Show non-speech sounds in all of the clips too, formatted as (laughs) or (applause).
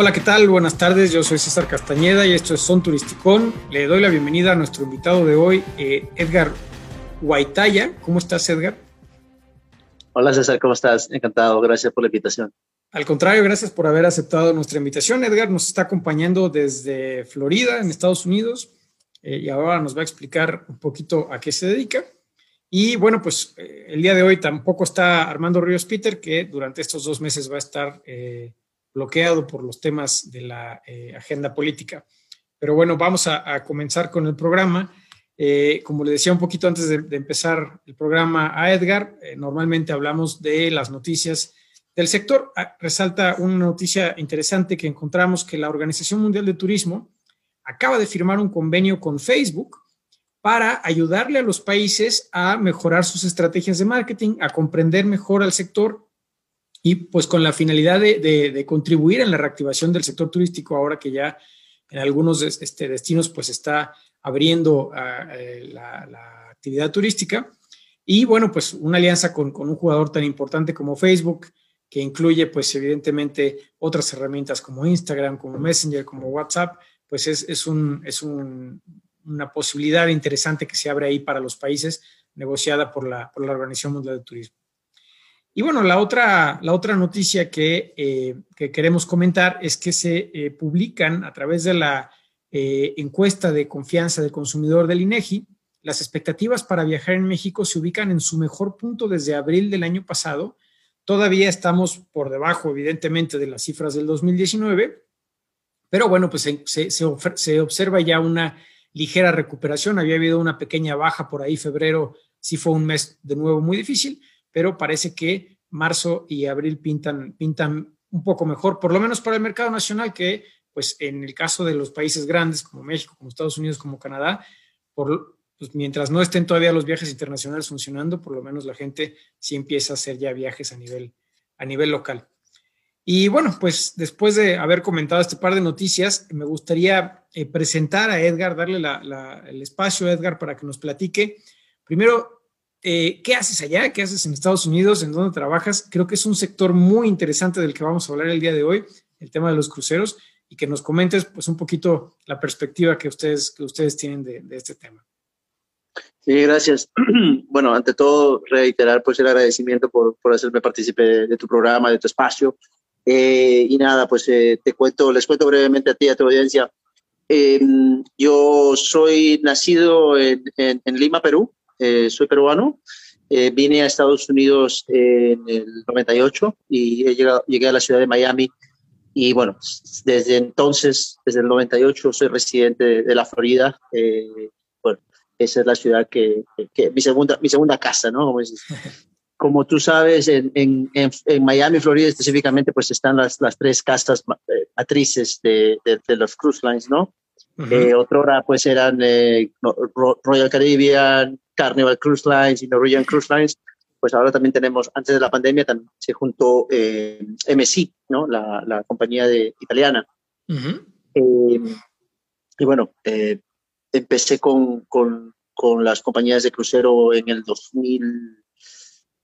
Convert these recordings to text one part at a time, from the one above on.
Hola, ¿qué tal? Buenas tardes, yo soy César Castañeda y esto es Son Turisticón. Le doy la bienvenida a nuestro invitado de hoy, eh, Edgar Guaitaya. ¿Cómo estás, Edgar? Hola, César, ¿cómo estás? Encantado, gracias por la invitación. Al contrario, gracias por haber aceptado nuestra invitación. Edgar nos está acompañando desde Florida, en Estados Unidos, eh, y ahora nos va a explicar un poquito a qué se dedica. Y bueno, pues eh, el día de hoy tampoco está Armando Ríos Peter, que durante estos dos meses va a estar eh, bloqueado por los temas de la agenda política. Pero bueno, vamos a, comenzar con el programa. como le decía un poquito antes de, empezar el programa a Edgar, normalmente hablamos de las noticias del sector ah, resalta una noticia interesante que encontramos que la Organización Mundial de Turismo acaba de firmar un convenio con Facebook para ayudarle a los países a mejorar sus estrategias de marketing, a comprender mejor al sector y pues con la finalidad de, contribuir en la reactivación del sector turístico ahora que ya en algunos este, destinos pues está abriendo ah, eh, la, actividad turística. Y bueno, pues una alianza con, un jugador tan importante como Facebook, que incluye pues evidentemente otras herramientas como Instagram, como Messenger, como WhatsApp, pues es, es, un, es un, una posibilidad interesante que se abre ahí para los países negociada por la, por la Organización Mundial de Turismo. Y bueno, la otra, la otra noticia que, eh, que queremos comentar es que se eh, publican a través de la eh, encuesta de confianza del consumidor del INEGI, las expectativas para viajar en México se ubican en su mejor punto desde abril del año pasado Todavía estamos por debajo, evidentemente, de las cifras del 2019, pero bueno, pues se, observa ya una ligera recuperación. Había habido una pequeña baja por ahí, febrero sí fue un mes de nuevo muy difícil, pero parece que marzo y abril pintan, pintan un poco mejor, por lo menos para el mercado nacional, que pues en el caso de los países grandes como México, como Estados Unidos, como Canadá, por, pues mientras no estén todavía los viajes internacionales funcionando, por lo menos la gente sí empieza a hacer ya viajes a nivel, a nivel local. Y bueno, pues después de haber comentado este par de noticias, me gustaría eh, presentar a Edgar, darle el espacio a Edgar para que nos platique. Primero, eh, ¿qué haces allá? ¿Qué haces en Estados Unidos? ¿En dónde trabajas? Creo que es un sector muy interesante del que vamos a hablar el día de hoy, el tema de los cruceros, y que nos comentes pues un poquito la perspectiva que ustedes, que ustedes tienen de este tema. Sí, gracias. (clears throat) Bueno, ante todo, reiterar pues el agradecimiento por, por hacerme partícipe de, tu programa, de tu espacio. Eh, y nada, pues eh, te cuento, les cuento brevemente a ti, a tu audiencia. Em, yo soy nacido en, en, Lima, Perú. Eh, soy peruano. vine a Estados Unidos en el 98 y he llegado, llegué a la ciudad de Miami. Y bueno, desde entonces, desde el 98, soy residente de, de la Florida esa es la ciudad que, que, mi, segunda, mi segunda casa, ¿no? Como, (laughs) como tú sabes, en, en, en, Miami, Florida específicamente, pues están las, las tres casas eh, matrices de, de, los cruise lines, ¿no? Uh otra pues eran eh, Royal Caribbean, Carnival Cruise Lines y Norwegian Cruise Lines. Pues ahora también tenemos, antes de la pandemia, también se juntó eh, MSC, ¿no? La, la compañía de, italiana. y bueno, eh, empecé con, con, con, las compañías de crucero en el 2000,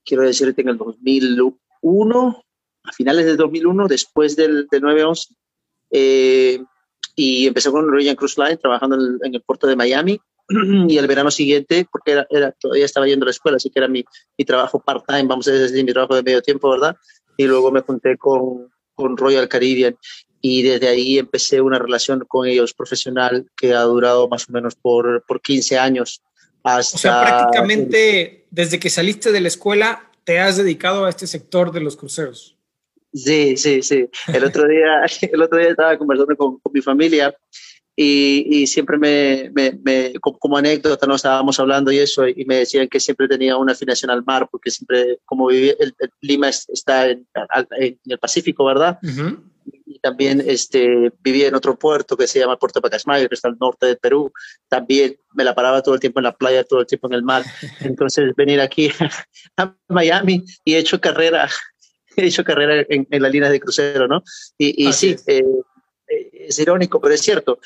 quiero decirte en el 2001, a finales del 2001, después del, del 9-11. Eh, y empecé con Royal Cruise Line trabajando en el, puerto de Miami (clears throat) y el verano siguiente, porque era, era, todavía estaba yendo a la escuela, así que era mi, mi trabajo part-time, vamos a decir, mi trabajo de medio tiempo, ¿verdad? Y luego me junté con, con Royal Caribbean y desde ahí empecé una relación con ellos profesional que ha durado más o menos por, por 15 años. Hasta o sea, prácticamente desde que saliste de la escuela te has dedicado a este sector de los cruceros. Sí, sí, sí. El otro día, (laughs) el otro día estaba conversando con, con mi familia y, y siempre me, me, me, como, anécdota, no estábamos hablando y eso, y me decían que siempre tenía una afinación al mar, porque siempre, como viví, el, Lima está en, en, el Pacífico, ¿verdad? Uh también este, vivía en otro puerto que se llama Puerto Pacasmayo, que está al norte de Perú. También me la paraba todo el tiempo en la playa, todo el tiempo en el mar. (laughs) Entonces, venir aquí (laughs) a Miami y he hecho carrera, (laughs) he hecho carrera en, la línea de crucero, ¿no? Y, y sí, es. Eh, es. irónico, pero es cierto.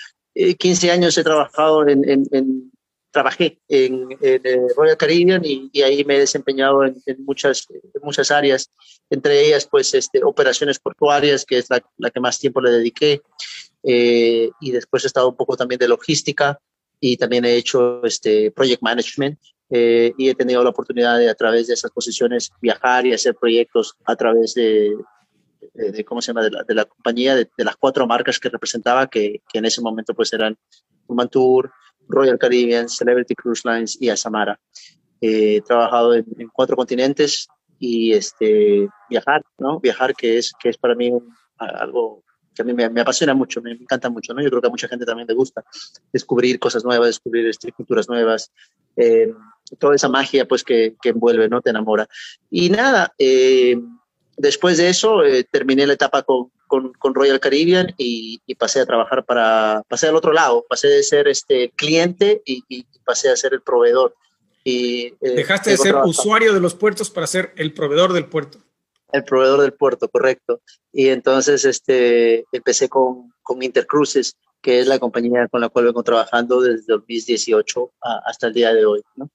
15 eh, años he trabajado en, en, trabajé en, Royal Caribbean y, ahí me he desempeñado en, muchas, muchas áreas, entre ellas pues este, operaciones portuarias, que es la, la que más tiempo le dediqué, eh, y después he estado un poco también de logística y también he hecho este project management eh, y he tenido la oportunidad de a través de esas posiciones viajar y hacer proyectos a través de, de, cómo se llama de la, compañía de, las cuatro marcas que representaba que, en ese momento pues eran Human Tour, Royal Caribbean, Celebrity Cruise Lines y Asamara. he trabajado en, cuatro continentes y este viajar, ¿no? Viajar que es que es para mí algo que a mí me, apasiona mucho, me, encanta mucho, ¿no? Yo creo que a mucha gente también le gusta descubrir cosas nuevas, descubrir este, culturas nuevas, eh, toda esa magia pues que, que, envuelve, ¿no? Te enamora. Y nada, eh, después de eso eh, terminé la etapa con, con, con Royal Caribbean y, y, pasé a trabajar para, pasé al otro lado, pasé de ser este cliente y, y pasé a ser el proveedor. Y, Dejaste de ser usuario de los puertos para ser el proveedor del puerto el proveedor del puerto, correcto. Y entonces este, empecé con, con Intercruises, que es la compañía con la cual vengo trabajando desde 2018 hasta el día de hoy. ¿no?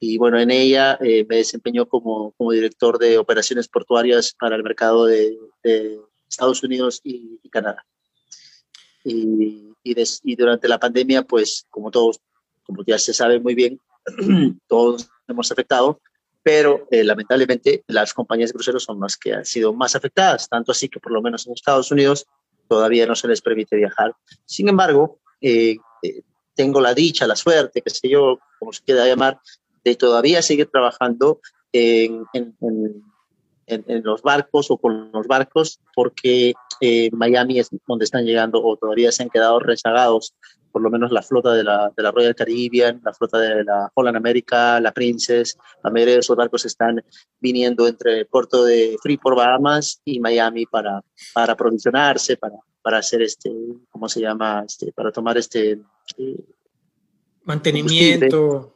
Y bueno, en ella eh, me desempeñó como, como director de operaciones portuarias para el mercado de, Estados Unidos y, Canadá. Y, y, durante la pandemia, pues como todos, como ya se sabe muy bien, (clears throat) todos hemos afectado, pero eh, lamentablemente las compañías de cruceros son las que han sido más afectadas, tanto así que por lo menos en Estados Unidos todavía no se les permite viajar. Sin embargo, eh, eh, tengo la dicha, la suerte, que sé yo, como se quiera llamar, de todavía seguir trabajando en, en, en, los barcos o con los barcos, porque Miami es donde están llegando o todavía se han quedado rezagados por lo menos la flota de la, de la Royal Caribbean, la flota de la Holland America, la Princess, la mayoría de esos barcos están viniendo entre el puerto de Freeport, Bahamas y Miami para, para aprovisionarse, para, para hacer este, ¿cómo se llama? Este, para tomar este... Eh, Mantenimiento.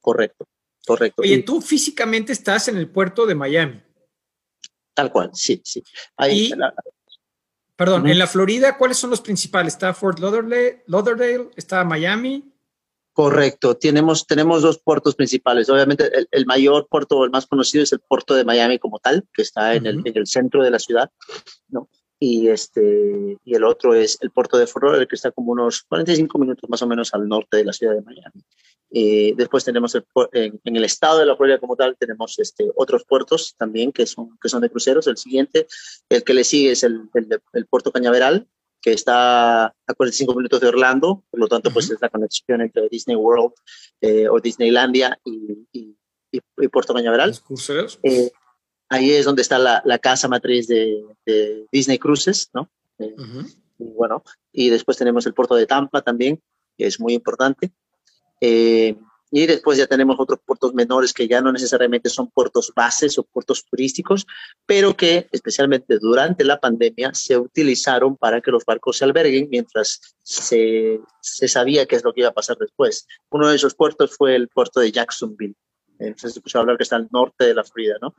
Correcto, correcto. Oye, tú físicamente estás en el puerto de Miami. Tal cual, sí, sí. Ahí, Perdón, en la Florida, ¿cuáles son los principales? ¿Está Fort Lauderdale, Lauderdale está Miami? Correcto, tenemos, tenemos dos puertos principales. Obviamente, el, mayor puerto, el más conocido, es el puerto de Miami como tal, que está en, el, en el centro de la ciudad, ¿no? Y, este, y el otro es el puerto de Fort Lauderdale, que está como unos 45 minutos más o menos al norte de la ciudad de Miami. Eh, después tenemos el, en, el estado de la Florida como tal, tenemos este, otros puertos también que son, que son de cruceros. El siguiente, el que le sigue es el, el, puerto Cañaveral, que está a 45 minutos de Orlando, por lo tanto, pues es la conexión entre Disney World eh, o Disneylandia y, y, y, Puerto Cañaveral. cruceros? Eh, ahí es donde está la, la casa matriz de, de, Disney Cruises, ¿no? y bueno, y después tenemos el puerto de Tampa también, que es muy importante. Eh, y después ya tenemos otros puertos menores que ya no necesariamente son puertos bases o puertos turísticos, pero que especialmente durante la pandemia se utilizaron para que los barcos se alberguen mientras se, se sabía qué es lo que iba a pasar después. Uno de esos puertos fue el puerto de Jacksonville. Entonces se escuchó hablar que está al norte de la Florida, ¿no?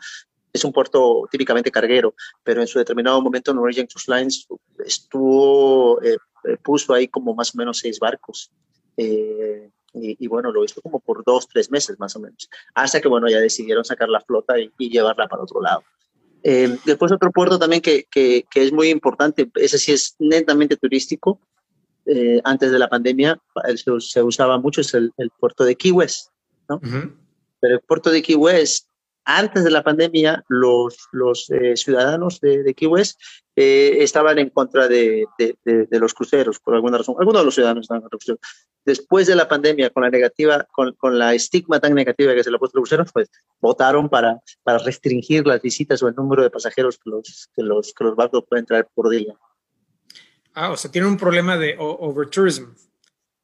Es un puerto típicamente carguero, pero en su determinado momento Norwegian Cruise Lines estuvo, eh, eh, puso ahí como más o menos seis barcos. Eh, y, bueno, lo hizo como por dos, tres meses más o menos, hasta que bueno, ya decidieron sacar la flota y, llevarla para otro lado. Eh, después otro puerto también que, que, es muy importante, ese sí es netamente turístico, eh, antes de la pandemia se, se, usaba mucho, es el, puerto de Key West, ¿no? Pero el puerto de Key West antes de la pandemia, los, los eh, ciudadanos de, de, Key West eh, estaban en contra de, los cruceros, por alguna razón. Algunos de los ciudadanos estaban en contra de los cruceros. Después de la pandemia, con la negativa, con, con la estigma tan negativa que se le ha puesto a los cruceros, pues votaron para, para restringir las visitas o el número de pasajeros que los, que los, que los barcos pueden traer por día. Ah, o sea, tiene un problema de overtourism.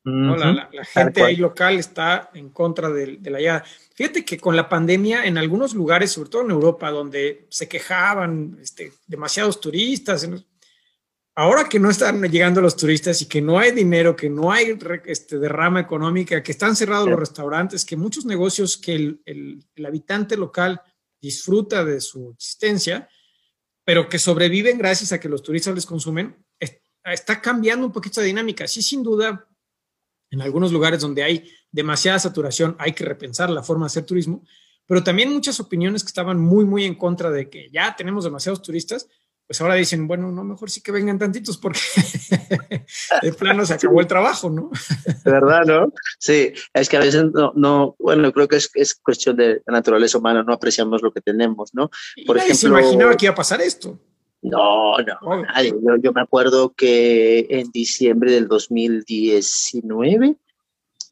La, gente ahí local está en contra de, la llegada. Fíjate que con la pandemia, en algunos lugares, sobre todo en Europa, donde se quejaban este, demasiados turistas, ahora que no están llegando los turistas y que no hay dinero, que no hay este, derrama económica, que están cerrados los restaurantes, que muchos negocios que el, el habitante local disfruta de su existencia, pero que sobreviven gracias a que los turistas les consumen, está cambiando un poquito la dinámica. Sí, sin duda, En algunos lugares donde hay demasiada saturación hay que repensar la forma de hacer turismo, pero también muchas opiniones que estaban muy, muy en contra de que ya tenemos demasiados turistas, pues ahora dicen, bueno, no, mejor sí que vengan tantitos porque (laughs) de plano se acabó el trabajo, ¿no? ¿Verdad, no? Sí, es que a veces no, no bueno, creo que es, es cuestión de la naturaleza humana, no apreciamos lo que tenemos, ¿no? Por ejemplo, se imaginaba que iba a pasar esto. No, no, nadie. Yo, yo, me acuerdo que en diciembre del 2019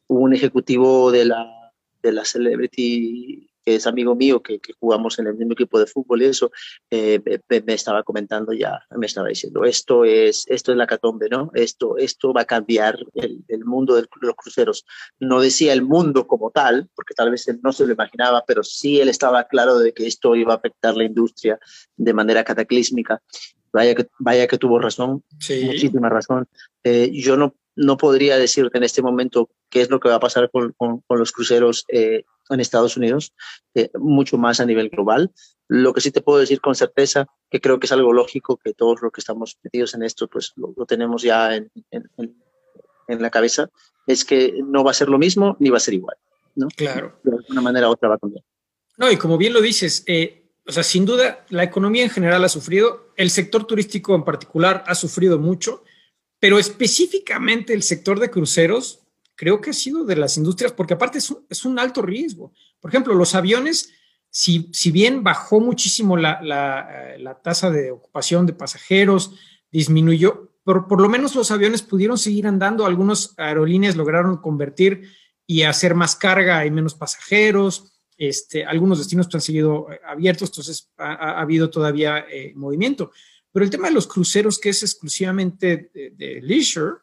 hubo un ejecutivo de la, de la Celebrity que es amigo mío, que, que, jugamos en el mismo equipo de fútbol y eso, eh, me, me, estaba comentando ya, me estaba diciendo, esto es, esto es la catombe, ¿no? Esto, esto va a cambiar el, el mundo de los cruceros. No decía el mundo como tal, porque tal vez él no se lo imaginaba, pero sí él estaba claro de que esto iba a afectar la industria de manera cataclísmica. Vaya que, vaya que tuvo razón, sí. muchísima razón. Eh, yo no, no podría decirte en este momento qué es lo que va a pasar con, con, con los cruceros eh, en Estados Unidos, eh, mucho más a nivel global. Lo que sí te puedo decir con certeza, que creo que es algo lógico, que todos los que estamos metidos en esto, pues lo, lo tenemos ya en, en, en, la cabeza, es que no va a ser lo mismo ni va a ser igual. ¿no? Claro. De una manera u otra va a cambiar. No, y como bien lo dices, eh, o sea, sin duda, la economía en general ha sufrido, el sector turístico en particular ha sufrido mucho, pero específicamente el sector de cruceros creo que ha sido de las industrias, porque aparte es un, es un alto riesgo. Por ejemplo, los aviones, si, si bien bajó muchísimo la, la, la, tasa de ocupación de pasajeros, disminuyó, por, por lo menos los aviones pudieron seguir andando, algunas aerolíneas lograron convertir y hacer más carga y menos pasajeros. Este, algunos destinos han seguido abiertos, entonces ha, ha habido todavía eh, movimiento. Pero el tema de los cruceros, que es exclusivamente de leisure,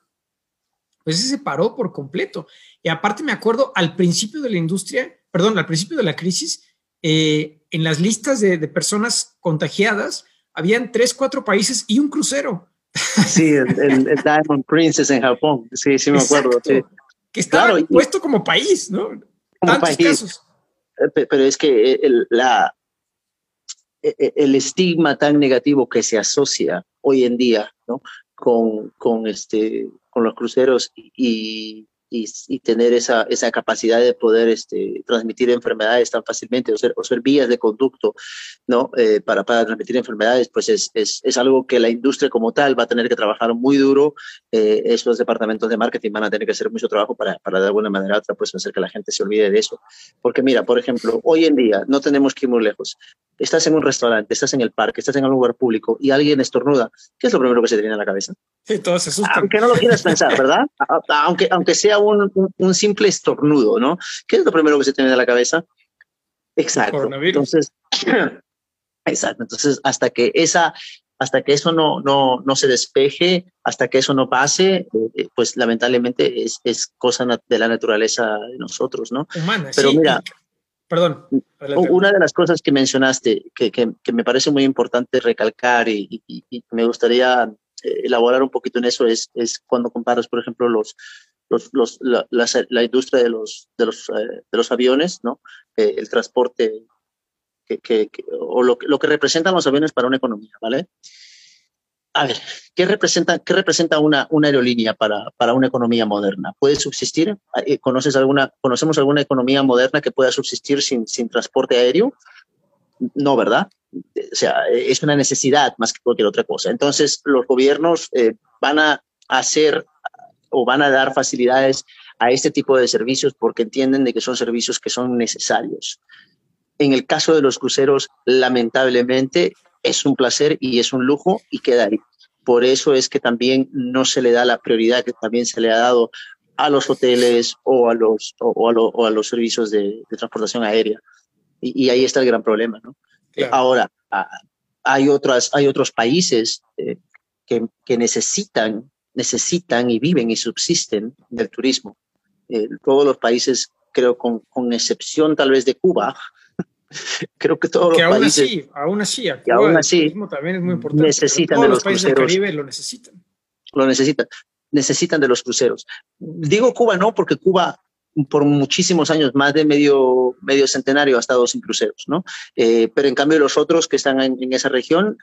pues ese se paró por completo. Y aparte me acuerdo al principio de la industria, perdón, al principio de la crisis, eh, en las listas de, de, personas contagiadas, habían tres, cuatro países y un crucero. Sí, el, el, el Diamond Princess en Japón, sí, sí me acuerdo. Sí. Que estaba claro, puesto como país, ¿no? Como Tantos país. casos. Pero es que el, la, el estigma tan negativo que se asocia hoy en día, ¿no? Con, con este, con los cruceros y, y, tener esa, esa capacidad de poder este, transmitir enfermedades tan fácilmente o ser, o ser vías de conducto ¿no? Eh, para, para transmitir enfermedades, pues es, es, es, algo que la industria como tal va a tener que trabajar muy duro. Eh, estos departamentos de marketing van a tener que hacer mucho trabajo para, para de alguna manera otra pues hacer que la gente se olvide de eso. Porque mira, por ejemplo, hoy en día no tenemos que ir muy lejos. Estás en un restaurante, estás en el parque, estás en un lugar público y alguien estornuda. ¿Qué es lo primero que se te viene a la cabeza? Sí, todos. Aunque no lo quieras pensar, ¿verdad? aunque, aunque sea un, un, un, simple estornudo, ¿no? ¿Qué es lo primero que se te viene a la cabeza? Exacto. Entonces, (clears throat) exacto. Entonces, hasta que esa, hasta que eso no, no, no se despeje, hasta que eso no pase, eh, pues lamentablemente es, es, cosa de la naturaleza de nosotros, ¿no? Humana, Pero sí. mira, perdón. Adelante. Una de las cosas que mencionaste, que, que, que me parece muy importante recalcar y, y, y, me gustaría elaborar un poquito en eso, es, es cuando comparas, por ejemplo, los, los, los, la, la, industria de los, de los, eh, de los aviones, ¿no? Eh, el transporte que, que, o lo, lo que representan los aviones para una economía, ¿vale? A ver, ¿qué representa, qué representa una, una aerolínea para, para una economía moderna? ¿Puede subsistir? Eh, ¿Conoces alguna, ¿Conocemos alguna economía moderna que pueda subsistir sin, sin transporte aéreo? No, ¿verdad? O sea, es una necesidad más que cualquier otra cosa. Entonces, los gobiernos eh, van a hacer o van a dar facilidades a este tipo de servicios porque entienden de que son servicios que son necesarios. En el caso de los cruceros, lamentablemente, es un placer y es un lujo y queda ahí. Por eso es que también no se le da la prioridad que también se le ha dado a los hoteles o a los, o a, los servicios de, de, transportación aérea. Y, y, ahí está el gran problema. ¿no? Claro. Ahora, hay, otras, hay otros países eh, que, que, necesitan, necesitan y viven y subsisten del turismo. Eh, todos los países, creo, con, con excepción tal vez de Cuba, (laughs) creo que todos que los aún países así, aún así, que aún así también es muy importante. necesitan todos de los, los países cruceros, del Caribe lo necesitan. Lo necesitan. Necesitan de los cruceros. Digo Cuba no, porque Cuba por muchísimos años, más de medio, medio centenario, ha estado sin cruceros, ¿no? Eh, pero en cambio los otros que están en, en, esa región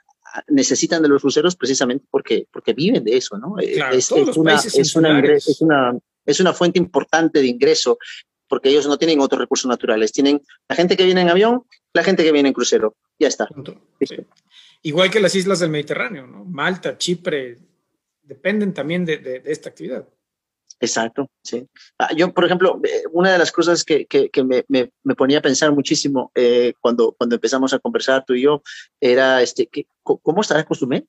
necesitan de los cruceros precisamente porque, porque viven de eso, ¿no? Claro, es, es, una, es, una, es, una, es una fuente importante de ingreso porque ellos no tienen otros recursos naturales. Tienen la gente que viene en avión, la gente que viene en crucero. Ya está. Igual que las islas del Mediterráneo, ¿no? Malta, Chipre, dependen también de, esta actividad. Exacto, sí. Ah, yo, por ejemplo, eh, una de las cosas que, me, ponía a pensar muchísimo eh, cuando, cuando empezamos a conversar tú y yo era, este, que, ¿cómo estará Cozumel?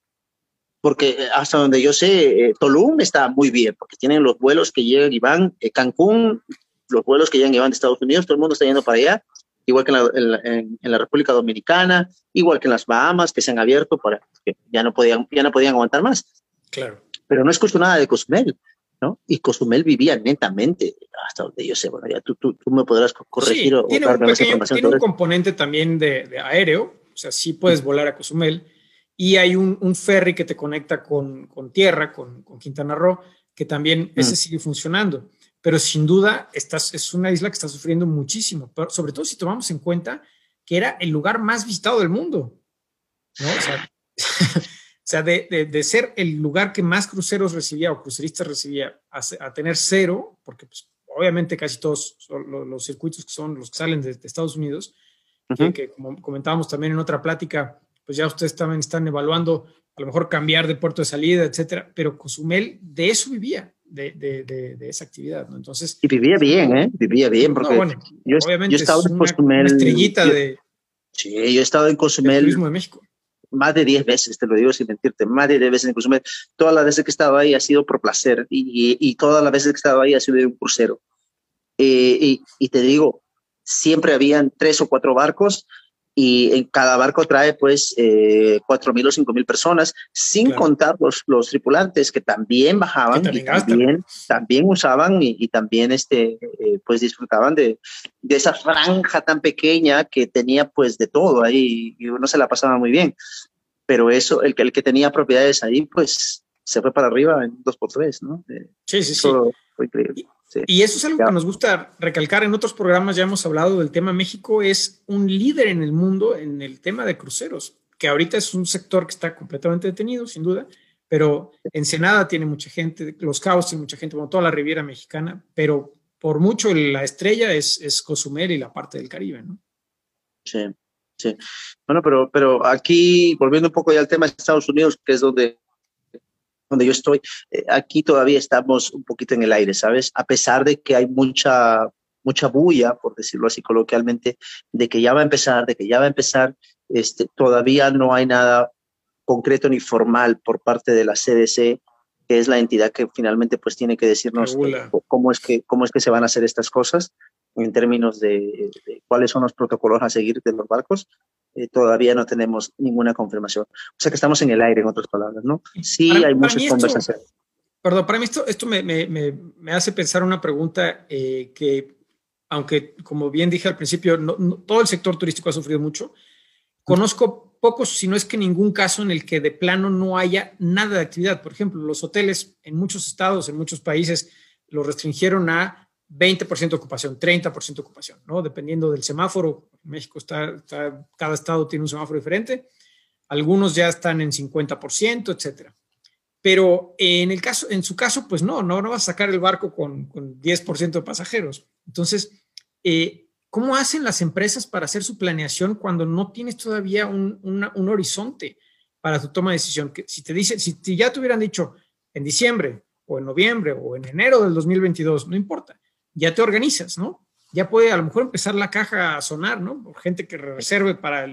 Porque eh, hasta donde yo sé, Tulum está muy bien, porque tienen los vuelos que llegan y van. Cancún, los vuelos que llegan y van de Estados Unidos, todo el mundo está yendo para allá, igual que en la, República Dominicana, igual que en las Bahamas, que se han abierto para que ya no podían, ya no podían aguantar más. Claro. Pero no escucho nada de Cozumel. ¿No? Y Cozumel vivía netamente, hasta donde yo sé, bueno, ya tú, tú, me podrás corregir o tiene un, tiene un componente también de, aéreo, o sea, sí puedes volar a Cozumel, y hay un, un ferry que te conecta con, con tierra, con, con, Quintana Roo, que también ese sigue funcionando. Pero sin duda estás, es una isla que está sufriendo muchísimo, pero sobre todo si tomamos en cuenta que era el lugar más visitado del mundo. ¿no? O sea, (laughs) de, ser el lugar que más cruceros recibía o cruceristas recibía a, tener cero, porque pues, obviamente casi todos los, circuitos que son los que salen de, Estados Unidos, que, como comentábamos también en otra plática, pues ya ustedes también están evaluando a lo mejor cambiar de puerto de salida, etcétera, pero Cozumel de eso vivía de, esa actividad, ¿no? Entonces... Y vivía bien, ¿eh? Vivía bien, porque yo, obviamente he estado en Cozumel... Una estrellita de... Sí, yo he estado en Cozumel... turismo de México. Más de 10 veces, te lo digo sin mentirte, más de 10 veces en Cozumel. Todas las veces que he estado ahí ha sido por placer y, y, todas las veces que he estado ahí ha sido de un crucero. Eh, y, y te digo, siempre habían tres o cuatro barcos y en cada barco trae pues eh, 4.000 o 5.000 personas, sin contar los, los, tripulantes que también bajaban y también, también usaban y, también este, eh, pues disfrutaban de, de, esa franja tan pequeña que tenía pues de todo ahí y uno se la pasaba muy bien. Pero eso, el que, el que tenía propiedades ahí pues se fue para arriba en dos por tres, ¿no? Eh, sí, sí, sí. Fue increíble. Y eso es algo que nos gusta recalcar. En otros programas ya hemos hablado del tema. México es un líder en el mundo en el tema de cruceros, que ahorita es un sector que está completamente detenido, sin duda, pero Ensenada tiene mucha gente, Los Cabos tiene mucha gente, como toda la Riviera Mexicana, pero por mucho la estrella es, es Cozumel y la parte del Caribe, ¿no? Sí, sí. Bueno, pero, pero aquí, volviendo un poco ya al tema de Estados Unidos, que es donde donde yo estoy, eh, aquí todavía estamos un poquito en el aire, ¿sabes? A pesar de que hay mucha, mucha bulla, por decirlo así coloquialmente, de que ya va a empezar, de que ya va a empezar, este, todavía no hay nada concreto ni formal por parte de la CDC, que es la entidad que finalmente pues tiene que decirnos cómo es que, cómo es que se van a hacer estas cosas en términos de, cuáles son los protocolos a seguir de los barcos. Eh, todavía no tenemos ninguna confirmación. O sea que estamos en el aire, en otras palabras, ¿no? Sí, hay muchas conversaciones. Perdón, para mí esto, esto me, me, me, hace pensar una pregunta eh, que, aunque como bien dije al principio, no, todo el sector turístico ha sufrido mucho. Conozco pocos, si no es que ningún caso en el que de plano no haya nada de actividad. Por ejemplo, los hoteles en muchos estados, en muchos países, lo restringieron a 20% de ocupación, 30% de ocupación, ¿no? Dependiendo del semáforo. México está, cada estado tiene un semáforo diferente. Algunos ya están en 50%, etcétera. Pero en el caso, en su caso, pues no, no, no vas a sacar el barco con, con 10% de pasajeros. Entonces, eh, ¿cómo hacen las empresas para hacer su planeación cuando no tienes todavía un, un horizonte para tu toma de decisión? Que si te dicen, si ya te hubieran dicho en diciembre o en noviembre o en enero del 2022, no importa ya te organizas, ¿no? Ya puede a lo mejor empezar la caja a sonar, ¿no? Por gente que reserve para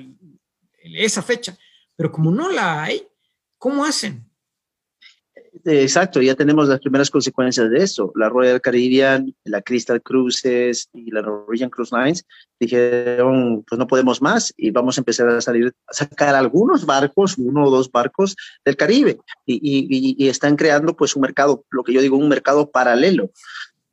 esa fecha. Pero como no la hay, ¿cómo hacen? Exacto, ya tenemos las primeras consecuencias de eso. La Royal Caribbean, la Crystal Cruises y la Norwegian Cruise Lines dijeron, pues no podemos más y vamos a empezar a salir, a sacar algunos barcos, uno o dos barcos del Caribe y, y, y están creando pues un mercado, lo que yo digo, un mercado paralelo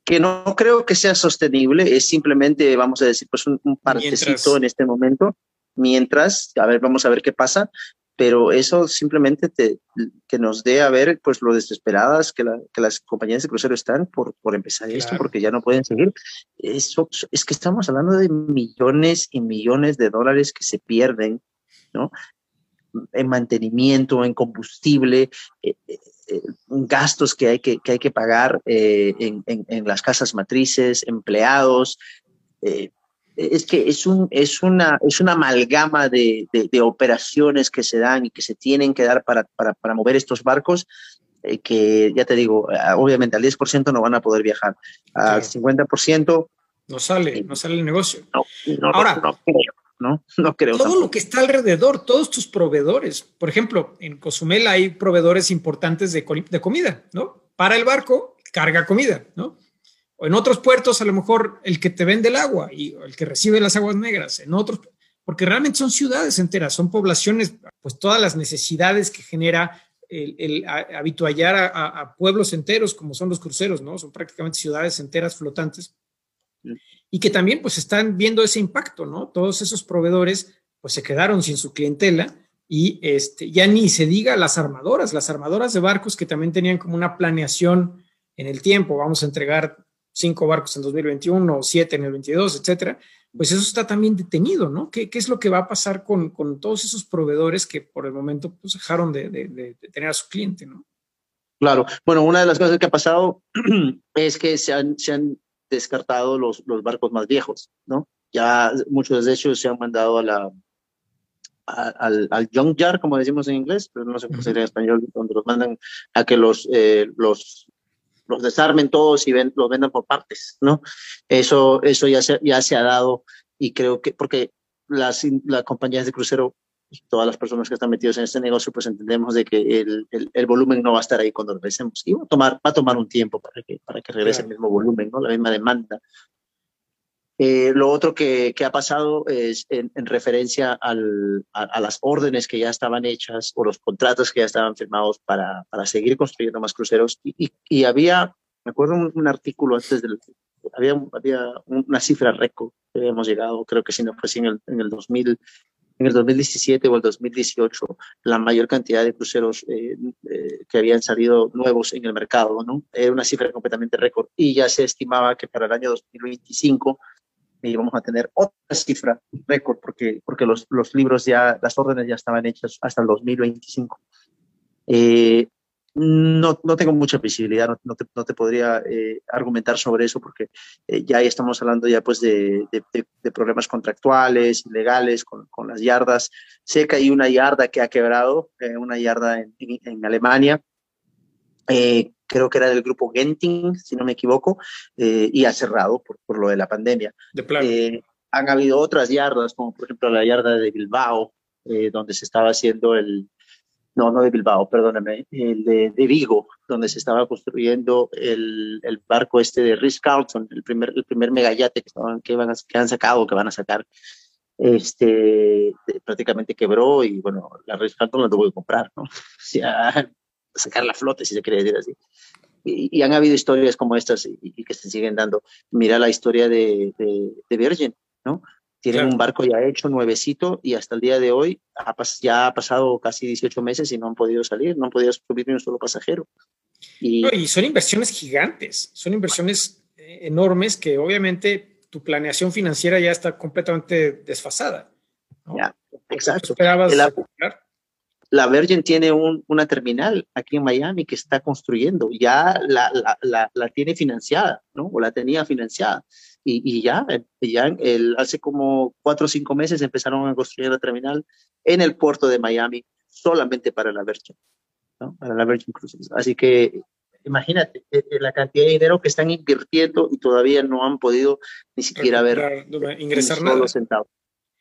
que no creo que sea sostenible, es simplemente, vamos a decir, pues un, un partecito en este momento, mientras, a ver, vamos a ver qué pasa, pero eso simplemente te, que nos dé a ver pues lo desesperadas que, que las compañías de crucero están por, por empezar esto, porque ya no pueden seguir. Eso, es que estamos hablando de millones y millones de dólares que se pierden, ¿no? En mantenimiento, en combustible. Eh, eh, gastos que hay que, que, hay que pagar en, en, las casas matrices, empleados. es que es, un, es, una, es una amalgama de, de, operaciones que se dan y que se tienen que dar para, para, para mover estos barcos que ya te digo, obviamente al 10% no van a poder viajar, al 50% no sale, no sale el negocio. No, Ahora, no, ¿no? (laughs) No creo. Todo lo que está alrededor, todos tus proveedores. Por ejemplo, en Cozumel hay proveedores importantes de, de comida, ¿no? Para el barco, carga comida, ¿no? O en otros puertos, a lo mejor el que te vende el agua y el que recibe las aguas negras. En otros, porque realmente son ciudades enteras, son poblaciones, pues todas las necesidades que genera el, el habituallar a, a, pueblos enteros, como son los cruceros, ¿no? Son prácticamente ciudades enteras flotantes y que también pues están viendo ese impacto, ¿no? Todos esos proveedores pues se quedaron sin su clientela y este, ya ni se diga las armadoras, las armadoras de barcos que también tenían como una planeación en el tiempo, vamos a entregar cinco barcos en 2021 o siete en el 22, etcétera, pues eso está también detenido, ¿no? ¿Qué, qué es lo que va a pasar con, con, todos esos proveedores que por el momento pues dejaron de, de, de, tener a su cliente, ¿no? Claro, bueno, una de las cosas que ha pasado (clears throat) es que se han, se han descartado los, los barcos más viejos, ¿no? Ya muchos de ellos se han mandado a la, al, al junkyard, como decimos en inglés, pero no sé cómo sería en español, donde los mandan a que los, eh, los, los desarmen todos y ven, los vendan por partes, ¿no? Eso, eso ya, se, ya se ha dado y creo que, porque las, las compañías de crucero todas las personas que están metidas en este negocio, pues entendemos de que el, el, volumen no va a estar ahí cuando regresemos. Y va a tomar, va a tomar un tiempo para que, para que regrese el mismo volumen, ¿no? la misma demanda. Eh, lo otro que, que, ha pasado es en, en referencia al, a, a, las órdenes que ya estaban hechas o los contratos que ya estaban firmados para, para seguir construyendo más cruceros. Y, y, y había, me acuerdo un, un, artículo antes del, había, había una cifra récord que habíamos llegado, creo que si no fue así en el, en el 2000, en el 2017 o el 2018 la mayor cantidad de cruceros eh, eh, que habían salido nuevos en el mercado, ¿no? Era una cifra completamente récord y ya se estimaba que para el año 2025 íbamos a tener otra cifra récord porque, porque los, los libros ya, las órdenes ya estaban hechas hasta el 2025. Eh, no, no tengo mucha visibilidad, no, no, te, no te, podría eh, argumentar sobre eso porque eh, ya estamos hablando ya pues de, de, de problemas contractuales, legales, con, con, las yardas. Sé que hay una yarda que ha quebrado, eh, una yarda en, en, en Alemania, creo que era del grupo Genting, si no me equivoco, y ha cerrado por, por, lo de la pandemia. De han habido otras yardas, como por ejemplo la yarda de Bilbao, donde se estaba haciendo el, no, no de Bilbao, perdóname, el de, Vigo, donde se estaba construyendo el, el barco este de Ritz Carlton, el primer, el primer megayate que, van a, que han sacado, que van a sacar, este, prácticamente quebró y bueno, la Ritz Carlton la tuvo que comprar, ¿no? (laughs) O sea, sacar la flota, si se quiere decir así. Y, han habido historias como estas y, y, que se siguen dando. Mira la historia de, de, de Virgin, ¿no? Tienen claro. un barco ya hecho, nuevecito, y hasta el día de hoy ha ya ha pasado casi 18 meses y no han podido salir, no han podido subir ni un solo pasajero. Y, no, y son inversiones gigantes, son inversiones eh, enormes que obviamente tu planeación financiera ya está completamente desfasada. ¿no? Ya, exacto. Esperabas la, Virgin tiene un, una terminal aquí en Miami que está construyendo, ya la, la, la, la tiene financiada, ¿no? O la tenía financiada y, y ya, ya el, hace como cuatro o cinco meses empezaron a construir la terminal en el puerto de Miami solamente para la Virgin, ¿no? para la Virgin Cruises. Así que imagínate eh, eh, la cantidad de dinero que están invirtiendo y todavía no han podido ni siquiera ver ingresar nada. Centavos.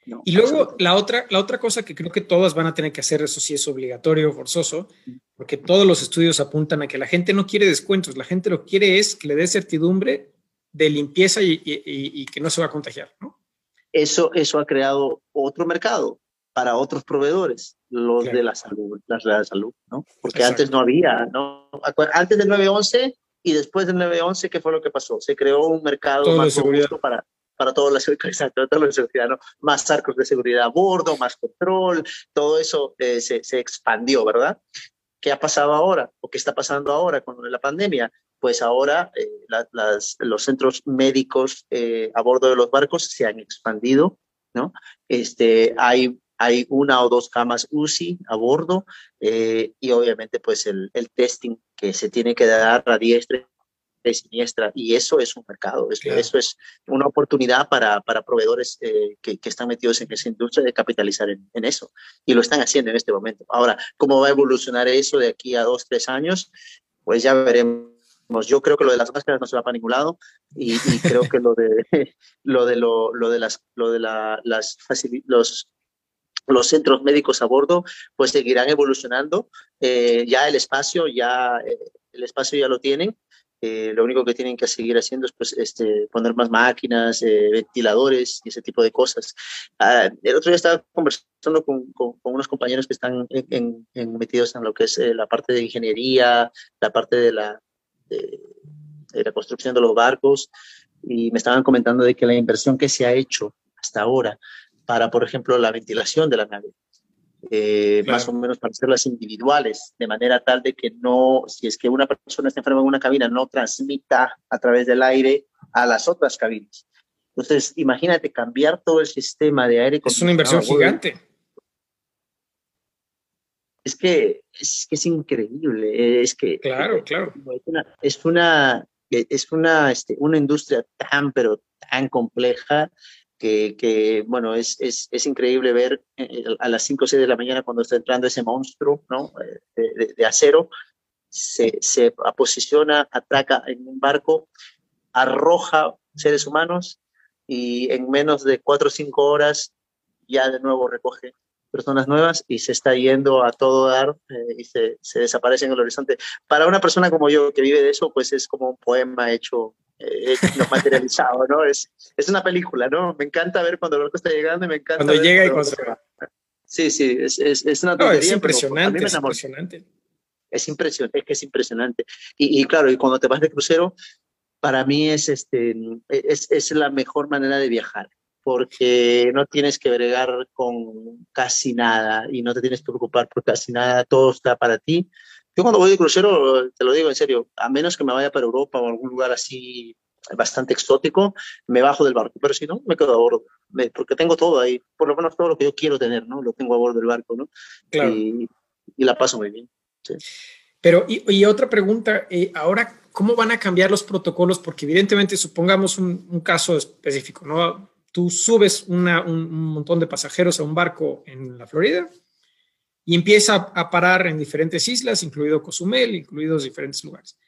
No, y luego la otra, la otra cosa que creo que todas van a tener que hacer, eso sí es obligatorio, forzoso, porque todos los estudios apuntan a que la gente no quiere descuentos, la gente lo quiere es que le dé certidumbre de limpieza y, y, y, que no se va a contagiar, ¿no? Eso, eso ha creado otro mercado para otros proveedores, los claro. de la salud, las de la salud, ¿no? Porque Exacto. antes no había, ¿no? Antes del 911 y después del 911, ¿qué fue lo que pasó? Se creó un mercado Todo más robusto para, para toda la toda la seguridad, ¿no? Más arcos de seguridad a bordo, más control, todo eso eh, se, se expandió, ¿verdad? ¿Qué ha pasado ahora? ¿O qué está pasando ahora con la pandemia? pues ahora eh, la, las, los centros médicos eh, a bordo de los barcos se han expandido, ¿no? Este, hay hay una o dos camas UCI a bordo eh, y obviamente pues el, el, testing que se tiene que dar a diestra siniestra y eso es un mercado, eso, es una oportunidad para, para proveedores eh, que, que, están metidos en esa industria de capitalizar en, en, eso y lo están haciendo en este momento. Ahora, ¿cómo va a evolucionar eso de aquí a dos, tres años? Pues ya veremos yo creo que lo de las máscaras no se va para ningún lado y, creo que lo de (laughs) lo de lo, lo de las lo de la, las los los centros médicos a bordo pues seguirán evolucionando. Eh, ya el espacio, ya eh, el espacio ya lo tienen. Eh, lo único que tienen que seguir haciendo es pues, este, poner más máquinas, ventiladores y ese tipo de cosas. Ah, el otro día estaba conversando con, con, unos compañeros que están en, metidos en lo que es la parte de ingeniería, la parte de la, de, de la construcción de los barcos, y me estaban comentando de que la inversión que se ha hecho hasta ahora para, por ejemplo, la ventilación de la nave. Eh, más o menos para hacerlas individuales, de manera tal de que no, si es que una persona está enferma en una cabina, no transmita a través del aire a las otras cabinas. Entonces, imagínate cambiar todo el sistema de aire. Es una inversión gigante. Es que, es que es increíble. Es que. Claro, claro. Es una, es una, este, una industria tan, pero tan compleja que, bueno, es, es, es, increíble ver eh, a las 5 o 6 de la mañana cuando está entrando ese monstruo ¿no? Eh, de, acero, se, se, posiciona, ataca en un barco, arroja seres humanos y en menos de 4 o 5 horas ya de nuevo recoge personas nuevas y se está yendo a todo dar eh, y se, se, desaparece en el horizonte. Para una persona como yo que vive de eso, pues es como un poema hecho eh, materializado, ¿no? Es, es una película, ¿no? Me encanta ver cuando el barco está llegando y me encanta. Cuando llega y cuando se va. Sí, sí, es, es, es una tontería, es impresionante, es impresionante. Es impresionante, es que es impresionante. Y, y, claro, y cuando te vas de crucero, para mí es, este, es, es la mejor manera de viajar porque no tienes que bregar con casi nada y no te tienes que preocupar por casi nada, todo está para ti. Yo cuando voy de crucero, te lo digo en serio, a menos que me vaya para Europa o algún lugar así bastante exótico, me bajo del barco, pero si no, me quedo a bordo, porque tengo todo ahí, por lo menos todo lo que yo quiero tener, ¿no? Lo tengo a bordo del barco, ¿no? Claro. Y, la paso muy bien. Pero, y, otra pregunta, eh, ahora, ¿cómo van a cambiar los protocolos? Porque evidentemente, supongamos un, un caso específico, ¿no? Tú subes una, un montón de pasajeros a un barco en la Florida, y empieza a parar en diferentes islas, incluido Cozumel, incluidos diferentes lugares.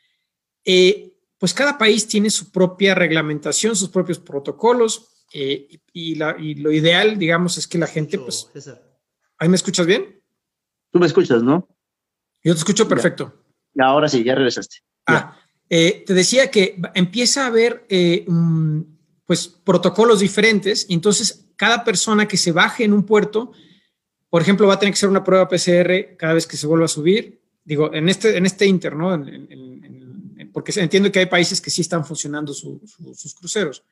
Eh, pues cada país tiene su propia reglamentación, sus propios protocolos eh, y, lo ideal, digamos, es que la gente, pues... ¿Ahí me escuchas bien? Tú me escuchas, ¿no? Yo te escucho perfecto. Ahora sí, ya regresaste. Ah, eh, te decía que empieza a haber pues protocolos diferentes y entonces cada persona que se baje en un puerto por ejemplo, va a tener que ser una prueba PCR cada vez que se vuelva a subir. Digo, en este, en este inter, ¿no? porque entiendo que hay países que sí están funcionando sus cruceros.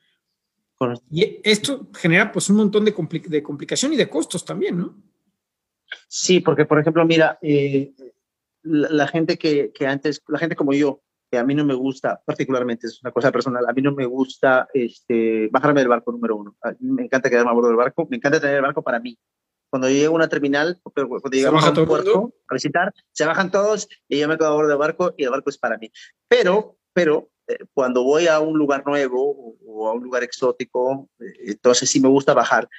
Y esto genera pues un montón de, de, complicación y de costos también, ¿no? Sí, porque por ejemplo, mira, eh, la, gente que, que, antes, la gente como yo, que a mí no me gusta, particularmente, es una cosa personal, a mí no me gusta este, bajarme del barco número uno. me encanta quedarme a bordo del barco, me encanta tener el barco para mí cuando yo llego a una terminal, cuando llegamos a un puerto a visitar, se bajan todos y yo me quedo a bordo del barco y el barco es para mí. Pero, pero eh, cuando voy a un lugar nuevo o, a un lugar exótico, eh, entonces sí me gusta bajar,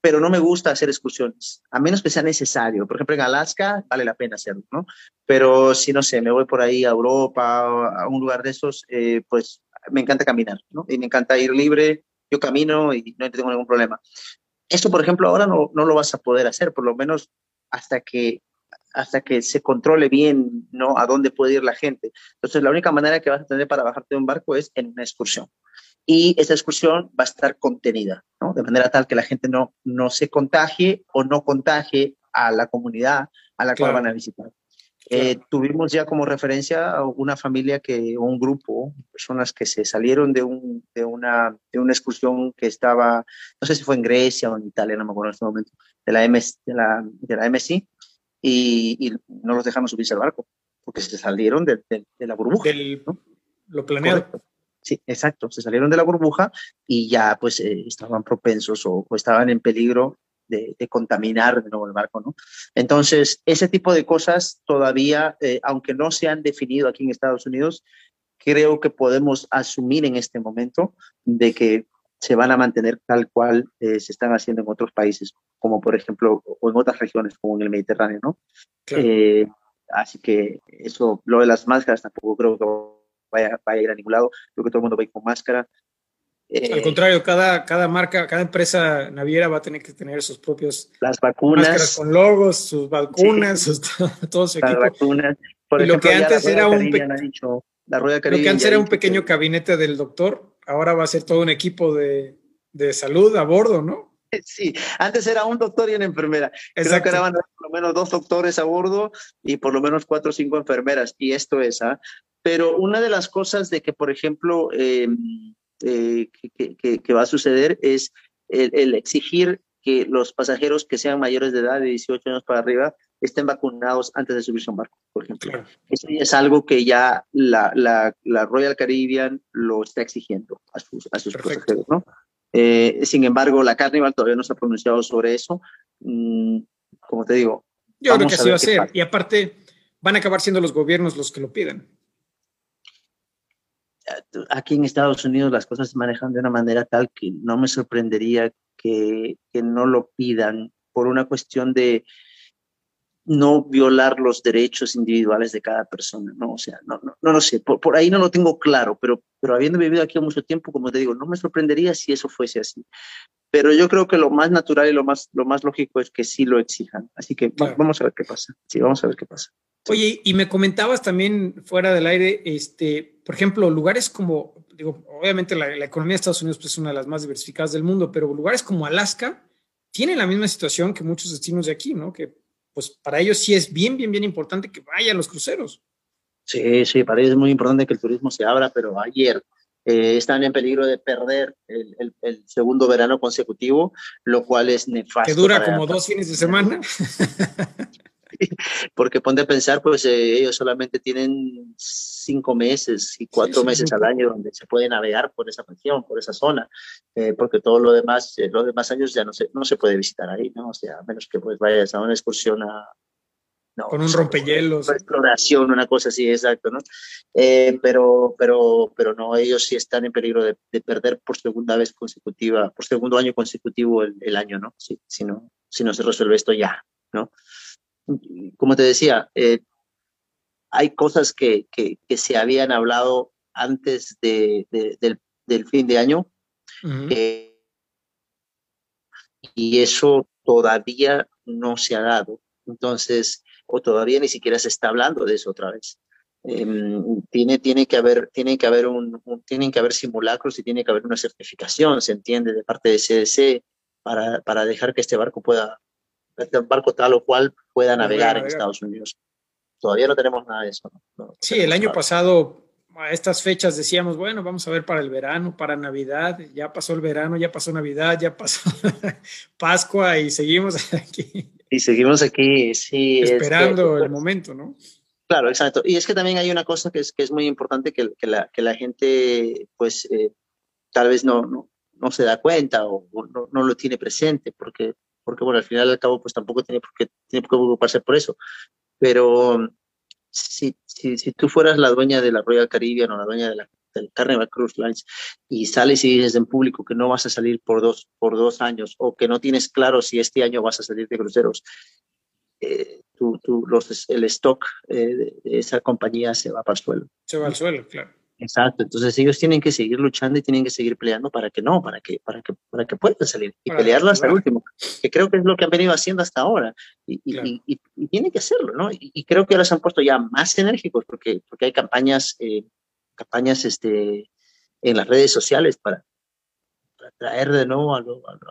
pero no me gusta hacer excursiones, a menos que sea necesario. Por ejemplo, en Alaska vale la pena hacerlo, ¿no? Pero si, no sé, me voy por ahí a Europa, o a un lugar de esos, eh, pues me encanta caminar, ¿no? Y me encanta ir libre, yo camino y no tengo ningún problema. Esto, por ejemplo, ahora no, no lo vas a poder hacer, por lo menos hasta que hasta que se controle bien ¿no? a dónde puede ir la gente. Entonces, la única manera que vas a tener para bajarte de un barco es en una excursión. Y esa excursión va a estar contenida, ¿no? de manera tal que la gente no, no se contagie o no contagie a la comunidad a la cual van a visitar. Eh, tuvimos ya como referencia una familia que, un grupo, personas que se salieron de, un, de, una, de una excursión que estaba, no sé si fue en Grecia o en Italia, no me acuerdo en este momento, de la, MS, de la, de la MSI, y, y, no los dejaron subirse al barco, porque se salieron de, de, la burbuja. Lo planeado. Sí, exacto, se salieron de la burbuja y ya pues eh, estaban propensos o, o estaban en peligro de, contaminar de nuevo el barco, ¿no? Entonces, ese tipo de cosas todavía, eh, aunque no se han definido aquí en Estados Unidos, creo que podemos asumir en este momento de que se van a mantener tal cual eh, se están haciendo en otros países, como por ejemplo, o en otras regiones, como en el Mediterráneo, ¿no? Eh, así que eso, lo de las máscaras tampoco creo que vaya, vaya, a ir a ningún lado, creo que todo el mundo va a ir con máscara. Eh, Al contrario, cada, cada marca, cada empresa naviera va a tener que tener sus propios las vacunas, máscaras con logos, sus vacunas, sus, (laughs) todo su equipo. Las vacunas. Por lo que antes era un dicho, la rueda lo que antes era un pequeño gabinete del doctor, ahora va a ser todo un equipo de, de salud a bordo, ¿no? Sí, antes era un doctor y una enfermera. Creo que eran por lo menos dos doctores a bordo y por lo menos cuatro o cinco enfermeras. Y esto es, ¿ah? Pero una de las cosas de que, por ejemplo, em, eh, que, va a suceder es el, exigir que los pasajeros que sean mayores de edad de 18 años para arriba estén vacunados antes de subirse a un barco, por ejemplo. Eso es algo que ya la, la, la, Royal Caribbean lo está exigiendo a sus, a sus pasajeros, ¿no? Eh, sin embargo, la Carnival todavía no se ha pronunciado sobre eso. Mm, como te digo. Yo creo que así va a ser. Y aparte, van a acabar siendo los gobiernos los que lo piden. Aquí en Estados Unidos las cosas se manejan de una manera tal que no me sorprendería que, que no lo pidan por una cuestión de, no violar los derechos individuales de cada persona, ¿no? O sea, no, no, no lo sé, por, ahí no lo tengo claro, pero, pero habiendo vivido aquí mucho tiempo, como te digo, no me sorprendería si eso fuese así. Pero yo creo que lo más natural y lo más, lo más lógico es que sí lo exijan. Así que vamos a ver qué pasa. Sí, vamos a ver qué pasa. Oye, y me comentabas también fuera del aire, este, por ejemplo, lugares como, digo, obviamente la, la economía de Estados Unidos pues, es una de las más diversificadas del mundo, pero lugares como Alaska tienen la misma situación que muchos destinos de aquí, ¿no? Que pues para ellos sí es bien, bien, bien importante que vayan los cruceros. Sí, sí, para ellos es muy importante que el turismo se abra, pero ayer eh, están en peligro de perder el, el, segundo verano consecutivo, lo cual es nefasto. Que dura como dos fines de semana. (laughs) porque ponte a pensar, pues eh, ellos solamente tienen cinco meses y cuatro meses al año donde se puede navegar por esa región, por esa zona, eh, porque todo lo demás, eh, los demás años ya no se, no se puede visitar ahí, ¿no? O sea, a menos que pues vayas a una excursión a... Con un rompehielos. Una exploración, una cosa así, exacto, ¿no? pero, pero, pero no, ellos sí están en peligro de, perder por segunda vez consecutiva, por segundo año consecutivo el, el año, ¿no? Si, si ¿no? si no se resuelve esto ya, ¿no? como te decía, eh, hay cosas que, que, se habían hablado antes de, del, del, fin de año y eso todavía no se ha dado. Entonces, o todavía ni siquiera se está hablando de eso otra vez. Em, tiene, tiene, que haber, tiene que haber un, tienen que haber simulacros y tiene que haber una certificación, se entiende, de parte de CDC para, para dejar que este barco pueda, un barco tal o cual pueda navegar, en Estados Unidos. Todavía no tenemos nada de eso. sí, el año pasado a estas fechas decíamos, bueno, vamos a ver para el verano, para Navidad, ya pasó el verano, ya pasó Navidad, ya pasó (laughs) Pascua y seguimos (laughs) aquí. Y seguimos aquí, sí. Esperando el momento, ¿no? Claro, exacto. Y es que también hay una cosa que es, que es muy importante que, que, la, que la gente, pues, eh, tal vez no, no, no, se da cuenta o, no, no, lo tiene presente, porque porque bueno, al final al cabo pues tampoco tiene por qué, tiene por qué preocuparse por eso. Pero si, si, si, tú fueras la dueña de la Royal Caribbean o la dueña de la del Carnival Cruise Lines y sales y dices en público que no vas a salir por dos, por dos años o que no tienes claro si este año vas a salir de cruceros, eh, tú, tú, los, el stock eh, de esa compañía se va para el suelo. Se va al suelo, claro. Exacto, entonces ellos tienen que seguir luchando y tienen que seguir peleando para que no, para que, para que, para que puedan salir y pelearlo hasta el último, que creo que es lo que han venido haciendo hasta ahora y, y, y, tienen que hacerlo, ¿no? Y, creo que ahora se han puesto ya más enérgicos porque, porque hay campañas, eh, campañas este, en las redes sociales para, traer de nuevo a,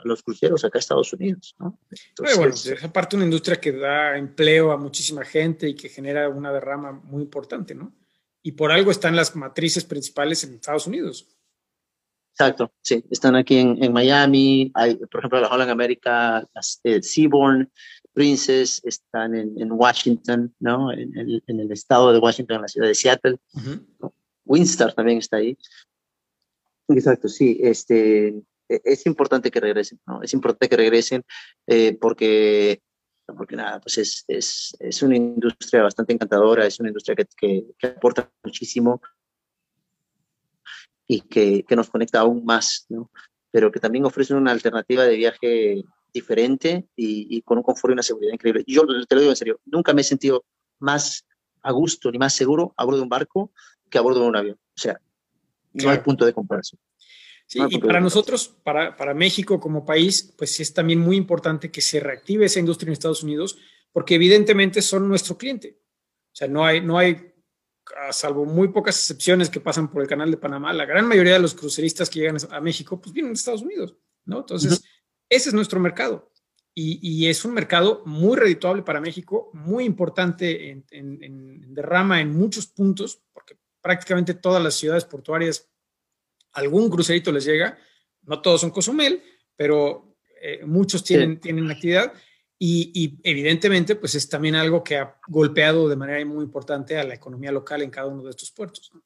los cruceros acá a Estados Unidos, ¿no? Entonces, bueno, es aparte una industria que da empleo a muchísima gente y que genera una derrama muy importante, ¿no? y por algo están las matrices principales en Estados Unidos. Exacto, sí, están aquí en, en Miami, hay, por ejemplo, la Holland America, las, eh, Seabourn, Princess, están en, en Washington, ¿no? En, en, el estado de Washington, en la ciudad de Seattle. Uh Windstar también está ahí. Exacto, sí, este, e, es importante que regresen, ¿no? Es importante que regresen eh, porque, porque nada, pues es, es, es, una industria bastante encantadora, es una industria que, que, que aporta muchísimo y que, que, nos conecta aún más, ¿no? Pero que también ofrece una alternativa de viaje diferente y, y, con un confort y una seguridad increíble. Yo te lo digo en serio, nunca me he sentido más a gusto ni más seguro a bordo de un barco que a bordo de un avión. O sea, no claro. hay punto de comparación. Sí, y para nosotros, para, para México como país, pues es también muy importante que se reactive esa industria en Estados Unidos, porque evidentemente son nuestro cliente. O sea, no hay, no hay, salvo muy pocas excepciones que pasan por el canal de Panamá, la gran mayoría de los cruceristas que llegan a México, pues vienen de Estados Unidos, ¿no? Entonces, uh -huh. ese es nuestro mercado. Y, y, es un mercado muy redituable para México, muy importante en, en, en derrama en muchos puntos, porque prácticamente todas las ciudades portuarias algún crucerito les llega, no todos son Cozumel, pero eh, muchos tienen, sí. tienen actividad y, y, evidentemente pues es también algo que ha golpeado de manera muy importante a la economía local en cada uno de estos puertos. ¿no?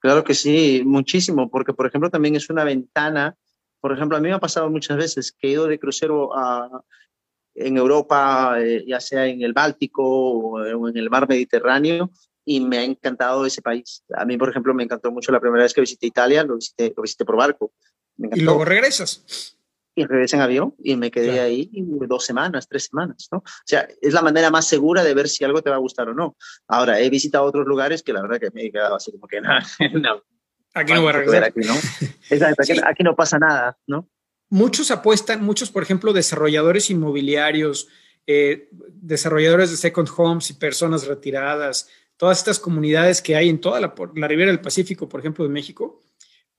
Claro que sí, muchísimo, porque por ejemplo también es una ventana, por ejemplo a mí me ha pasado muchas veces que he ido de crucero a, en Europa, eh, ya sea en el Báltico o en el mar Mediterráneo, y me ha encantado ese país. A mí, por ejemplo, me encantó mucho la primera vez que visité Italia, lo visité, lo visité por barco. y luego regresas. Y regresé en avión y me quedé claro. ahí dos semanas, tres semanas, ¿no? O sea, es la manera más segura de ver si algo te va a gustar o no. Ahora, he visitado otros lugares que la verdad que me he quedado así como que nada, (laughs) no. Aquí no voy a regresar. Aquí no, Exacto, aquí, sí. aquí no pasa nada, ¿no? Muchos apuestan, muchos, por ejemplo, desarrolladores inmobiliarios, eh, desarrolladores de second homes y personas retiradas, todas estas comunidades que hay en toda la, ribera del Pacífico, por ejemplo, de México,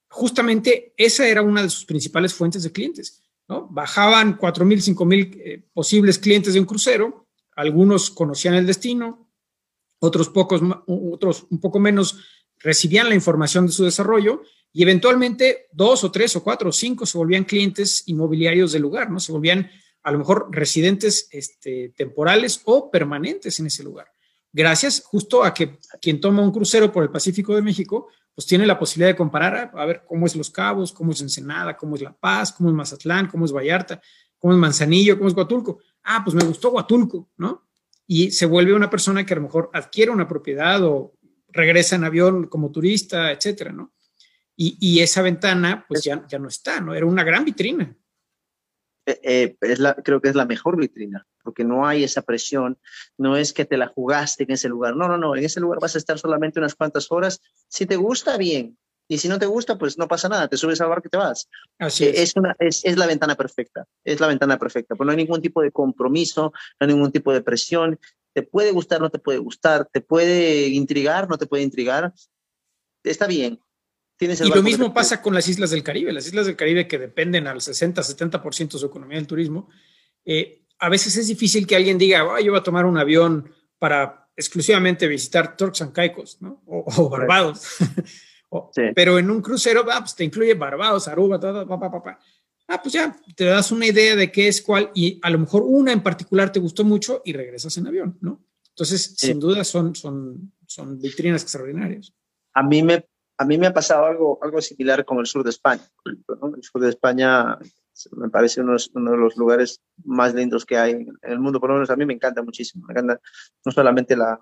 justamente esa era una de sus principales fuentes de clientes. ¿no? Bajaban 4.000, 5.000 eh, posibles clientes de un crucero, algunos conocían el destino, otros pocos, otros un poco menos recibían la información de su desarrollo y eventualmente dos o tres o cuatro o cinco se volvían clientes inmobiliarios del lugar, ¿no? Se volvían a lo mejor residentes este, temporales o permanentes en ese lugar gracias justo a que quien toma un crucero por el Pacífico de México, pues tiene la posibilidad de comparar a, a, ver cómo es Los Cabos, cómo es Ensenada, cómo es La Paz, cómo es Mazatlán, cómo es Vallarta, cómo es Manzanillo, cómo es Huatulco. Ah, pues me gustó Huatulco, ¿no? Y se vuelve una persona que a lo mejor adquiere una propiedad o regresa en avión como turista, etcétera, ¿no? Y, y esa ventana, pues ya, ya no está, ¿no? Era una gran vitrina. Eh, eh, es la, creo que es la mejor vitrina, porque no hay esa presión, no es que te la jugaste en ese lugar, no, no, no, en ese lugar vas a estar solamente unas cuantas horas, si te gusta, bien, y si no te gusta, pues no pasa nada, te subes al barco y te vas. Así es. Es, una, es, es la ventana perfecta, es la ventana perfecta, pues no hay ningún tipo de compromiso, no hay ningún tipo de presión, te puede gustar, no te puede gustar, te puede intrigar, no te puede intrigar, está bien, y lo mismo pasa con las islas del Caribe. Las islas del Caribe que dependen al 60-70% de su economía del turismo. Eh, a veces es difícil que alguien diga, oh, yo voy a tomar un avión para exclusivamente visitar Turks and Caicos ¿no? o, o Barbados. (laughs) o, sí. Pero en un crucero ah, pues te incluye Barbados, Aruba, pa, pa, Ah, pues ya te das una idea de qué es cuál y a lo mejor una en particular te gustó mucho y regresas en avión, ¿no? Entonces, sí. sin duda son, son, son vitrinas extraordinarias. A mí me a mí me ha pasado algo, algo similar con el sur de España. ¿no? El sur de España me parece uno, uno, de los lugares más lindos que hay en el mundo, por lo menos a mí me encanta muchísimo. Me encanta no solamente la,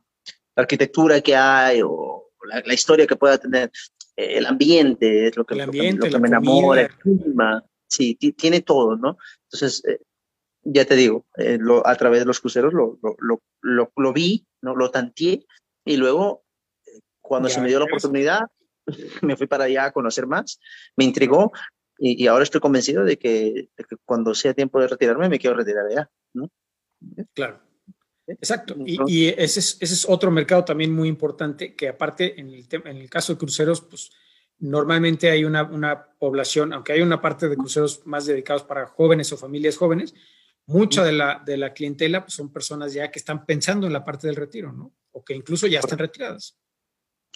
la arquitectura que hay o la, la, historia que pueda tener, eh, el ambiente es lo que, ambiente, lo que, lo que me enamora, el clima, sí, tiene todo, ¿no? Entonces, eh, ya te digo, eh, lo, a través de los cruceros lo, lo, lo, vi, ¿no? lo tanteé y luego, eh, cuando ya, se me dio la oportunidad, (laughs) me fui para allá a conocer más, me intrigó y, y ahora estoy convencido de que, de que, cuando sea tiempo de retirarme me quiero retirar allá. ¿no? Claro. Exacto. Y, y ese, es, ese, es, otro mercado también muy importante que aparte en el, en el caso de cruceros, pues normalmente hay una, una, población, aunque hay una parte de cruceros más dedicados para jóvenes o familias jóvenes, mucha de la, de la clientela pues, son personas ya que están pensando en la parte del retiro, ¿no? O que incluso ya están retiradas.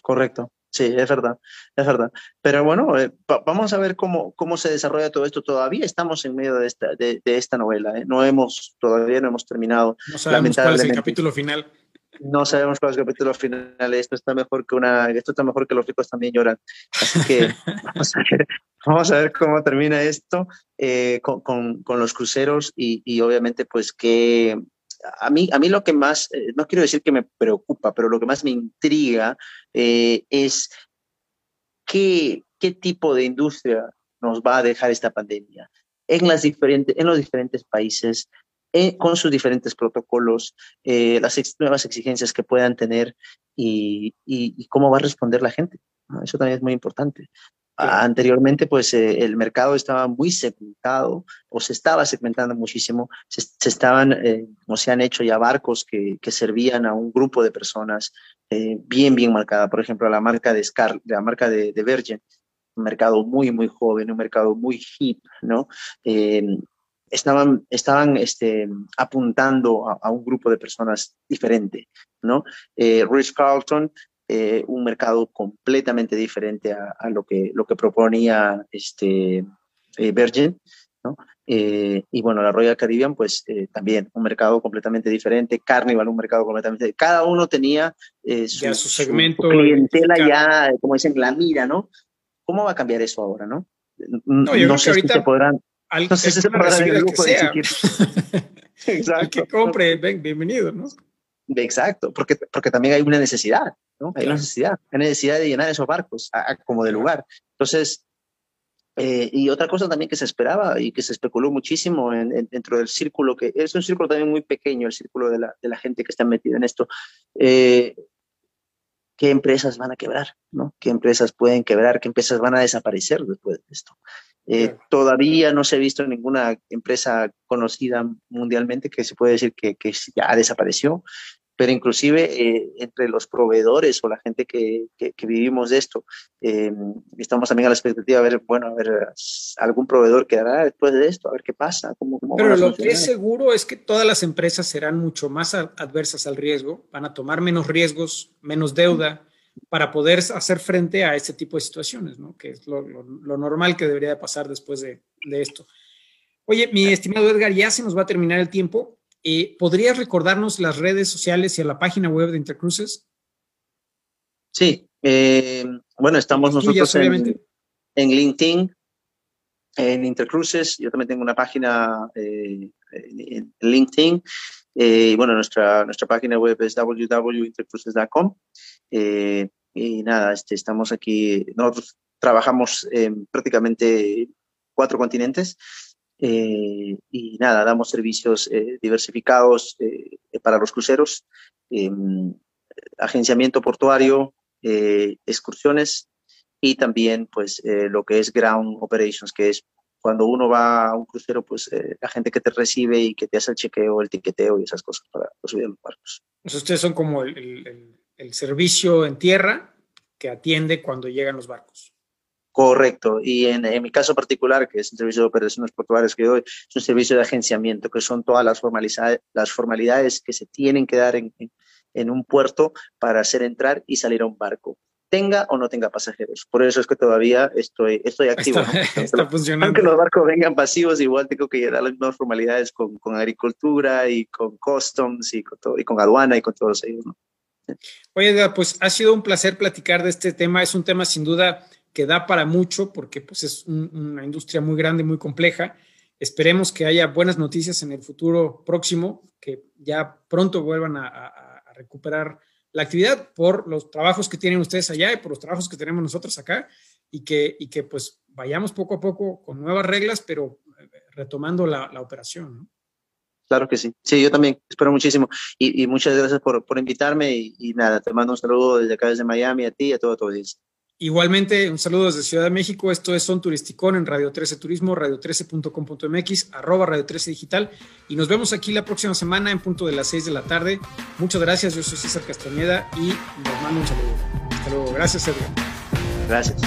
Correcto. Sí, es verdad, es verdad. Pero bueno, eh, vamos a ver cómo, cómo se desarrolla todo esto. Todavía estamos en medio de esta, de, de esta novela. ¿eh? No hemos, todavía no hemos terminado. No sabemos cuál es el capítulo final. no sabemos cuál es el capítulo final. Esto está mejor que una, esto está mejor que los ricos también lloran. Así que (laughs) vamos a ver, cómo termina esto eh, con, con, los cruceros y, y, obviamente pues que a mí, a mí lo que más, eh, no quiero decir que me preocupa, pero lo que más me intriga eh, es qué, qué tipo de industria nos va a dejar esta pandemia en, las diferentes, en los diferentes países, eh, con sus diferentes protocolos, las nuevas exigencias que puedan tener y, y, cómo va a responder la gente. Eso también es muy importante. Anteriormente, pues eh, el mercado estaba muy segmentado o se estaba segmentando muchísimo. Se, estaban, eh, como se han hecho ya barcos que, que, servían a un grupo de personas eh, bien, bien marcada. Por ejemplo, la marca de Scar, la marca de, de Virgin, un mercado muy, muy joven, un mercado muy hip, ¿no? estaban, estaban este, apuntando a, a, un grupo de personas diferente, ¿no? Rich Carlton eh, un mercado completamente diferente a, lo, que, lo que proponía este, eh, Virgin. ¿no? Eh, y bueno, la Royal Caribbean, pues también un mercado completamente diferente, Carnival, un mercado completamente diferente. Cada uno tenía su, su, segmento. clientela ya, como dicen, la mira, ¿no? ¿Cómo va a cambiar eso ahora, no? No, yo no sé si se podrán. no sé si se podrán el lujo de (laughs) (laughs) Exacto. que compre, ven, bienvenido, ¿no? Exacto, porque, porque también hay una necesidad. Hay una necesidad, hay necesidad de llenar esos barcos como de lugar. Entonces, eh, y otra cosa también que se esperaba y que se especuló muchísimo dentro del círculo, que es un círculo también muy pequeño, el círculo de la, de la gente que está metida en esto, eh, qué empresas van a quebrar, ¿no? ¿Qué empresas pueden quebrar? ¿Qué empresas van a desaparecer después de esto? Eh, todavía no se ha visto ninguna empresa conocida mundialmente que se puede decir que, que ya desapareció pero inclusive eh, entre los proveedores o la gente que, que, vivimos de esto, eh, estamos también a la expectativa de ver, bueno, a ver, algún proveedor quedará después de esto, a ver qué pasa. Cómo, pero lo que es seguro es que todas las empresas serán mucho más adversas al riesgo, van a tomar menos riesgos, menos deuda para poder hacer frente a este tipo de situaciones, ¿no? que es lo, lo, normal que debería de pasar después de, de esto. Oye, mi estimado Edgar, ya se nos va a terminar el tiempo. Eh, ¿Podrías recordarnos las redes sociales y a la página web de Intercruces? Sí, eh, bueno, estamos nosotros en, en, LinkedIn, en Intercruces. Yo también tengo una página eh, en LinkedIn. y bueno, nuestra, nuestra página web es www.intercruces.com. y nada, este, estamos aquí, nosotros trabajamos en prácticamente cuatro continentes eh, y nada, damos servicios eh, diversificados eh, para los cruceros, em, agenciamiento portuario, excursiones y también pues lo que es ground operations, que es cuando uno va a un crucero, pues la gente que te recibe y que te hace el chequeo, el tiqueteo y esas cosas para, subir los barcos. Pues ustedes son como el, el, el servicio en tierra que atiende cuando llegan los barcos. Correcto. Y en, mi caso particular, que es el servicio de operaciones portuarias que doy, es un servicio de agenciamiento, que son todas las formalidades, las formalidades que se tienen que dar en, en, un puerto para hacer entrar y salir a un barco tenga o no tenga pasajeros. Por eso es que todavía estoy, estoy activo. Está, funcionando. Aunque los barcos vengan pasivos, igual tengo que llenar las mismas formalidades con, con agricultura y con customs y con, todo, y con aduana y con todos ellos. ¿no? Oye, pues ha sido un placer platicar de este tema. Es un tema sin duda que da para mucho porque pues, es una industria muy grande, muy compleja. Esperemos que haya buenas noticias en el futuro próximo, que ya pronto vuelvan a, recuperar la actividad por los trabajos que tienen ustedes allá y por los trabajos que tenemos nosotros acá y que, y que pues vayamos poco a poco con nuevas reglas, pero eh, retomando la, operación. Claro que sí. Sí, yo también espero muchísimo. Y, muchas gracias por, por invitarme y, nada, te mando un saludo desde acá, desde Miami, a ti y a todo tu audiencia. Igualmente, un saludo desde Ciudad de México. Esto es Son Turisticón en Radio 13 Turismo, radio13.com.mx, arroba Radio 13 Digital. Y nos vemos aquí la próxima semana en punto de las 6 de la tarde. Muchas gracias. Yo soy César Castañeda y nos mando un saludo. Hasta luego. Gracias, Edgar. Gracias.